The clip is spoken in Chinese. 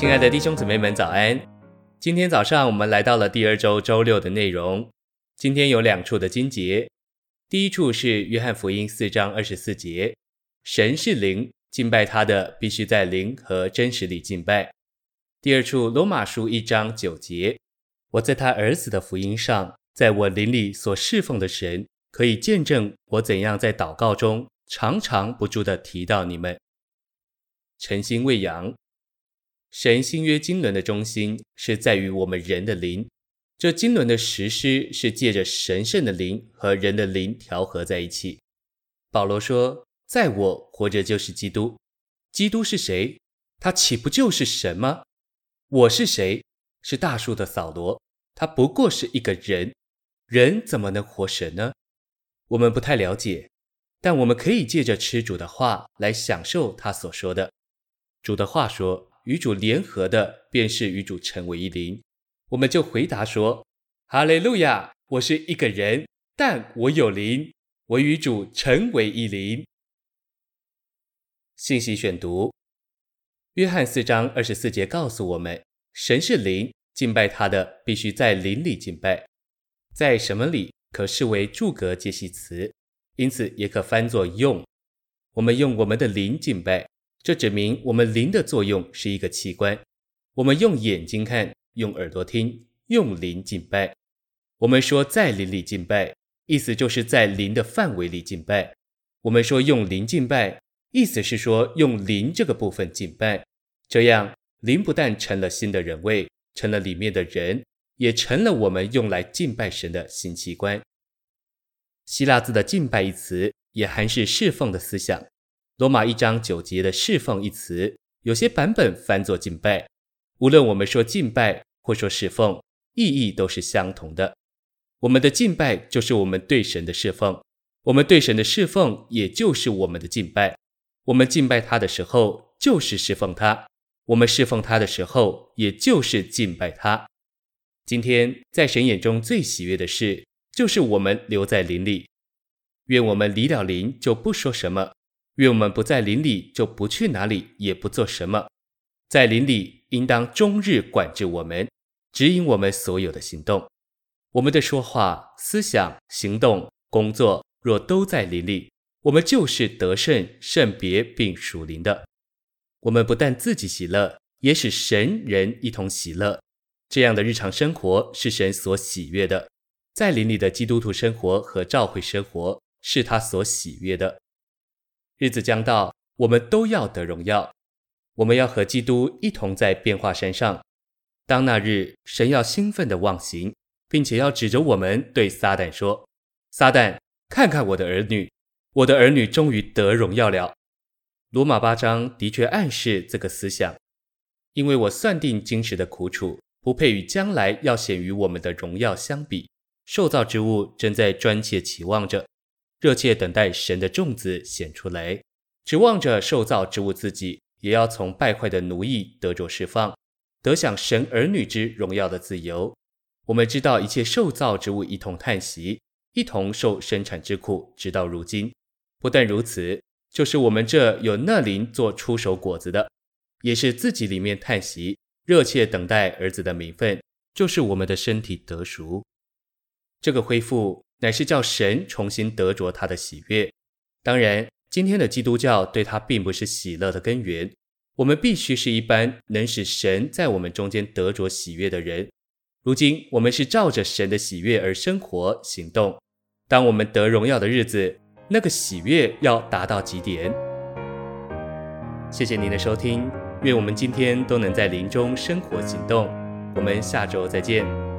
亲爱的弟兄姊妹们，早安！今天早上我们来到了第二周周六的内容。今天有两处的金节，第一处是约翰福音四章二十四节：“神是灵，敬拜他的必须在灵和真实里敬拜。”第二处罗马书一章九节：“我在他儿子的福音上，在我灵里所侍奉的神，可以见证我怎样在祷告中常常不住地提到你们。”晨星喂养。神新约经纶的中心是在于我们人的灵，这经纶的实施是借着神圣的灵和人的灵调和在一起。保罗说：“在我活着就是基督。”基督是谁？他岂不就是神吗？我是谁？是大树的扫罗，他不过是一个人。人怎么能活神呢？我们不太了解，但我们可以借着吃主的话来享受他所说的。主的话说。与主联合的，便是与主成为一灵。我们就回答说：“哈利路亚！我是一个人，但我有灵，我与主成为一灵。”信息选读：约翰四章二十四节告诉我们，神是灵，敬拜他的必须在灵里敬拜。在什么里，可视为助格介系词，因此也可翻作用。我们用我们的灵敬拜。这指明我们灵的作用是一个器官。我们用眼睛看，用耳朵听，用灵敬拜。我们说在灵里敬拜，意思就是在灵的范围里敬拜。我们说用灵敬拜，意思是说用灵这个部分敬拜。这样，灵不但成了新的人位，成了里面的人，也成了我们用来敬拜神的新器官。希腊字的敬拜一词，也含是侍奉的思想。罗马一章九节的“侍奉”一词，有些版本翻作“敬拜”。无论我们说敬拜或说侍奉，意义都是相同的。我们的敬拜就是我们对神的侍奉，我们对神的侍奉也就是我们的敬拜。我们敬拜他的时候，就是侍奉他；我们侍奉他的时候，也就是敬拜他。今天在神眼中最喜悦的事，就是我们留在林里。愿我们离了林，就不说什么。愿我们不在林里，就不去哪里，也不做什么。在林里，应当终日管制我们，指引我们所有的行动。我们的说话、思想、行动、工作，若都在林里，我们就是得胜、圣别并属灵的。我们不但自己喜乐，也使神人一同喜乐。这样的日常生活是神所喜悦的。在林里的基督徒生活和教会生活，是他所喜悦的。日子将到，我们都要得荣耀。我们要和基督一同在变化山上。当那日，神要兴奋的忘形，并且要指着我们对撒旦说：“撒旦，看看我的儿女，我的儿女终于得荣耀了。”罗马八章的确暗示这个思想，因为我算定今时的苦楚，不配与将来要显于我们的荣耀相比。受造之物正在专切期望着。热切等待神的众子显出来，指望着受造之物自己也要从败坏的奴役得着释放，得享神儿女之荣耀的自由。我们知道一切受造之物一同叹息，一同受生产之苦，直到如今。不但如此，就是我们这有那灵做出手果子的，也是自己里面叹息，热切等待儿子的名分，就是我们的身体得赎。这个恢复。乃是叫神重新得着他的喜悦。当然，今天的基督教对他并不是喜乐的根源。我们必须是一般能使神在我们中间得着喜悦的人。如今，我们是照着神的喜悦而生活行动。当我们得荣耀的日子，那个喜悦要达到极点。谢谢您的收听，愿我们今天都能在灵中生活行动。我们下周再见。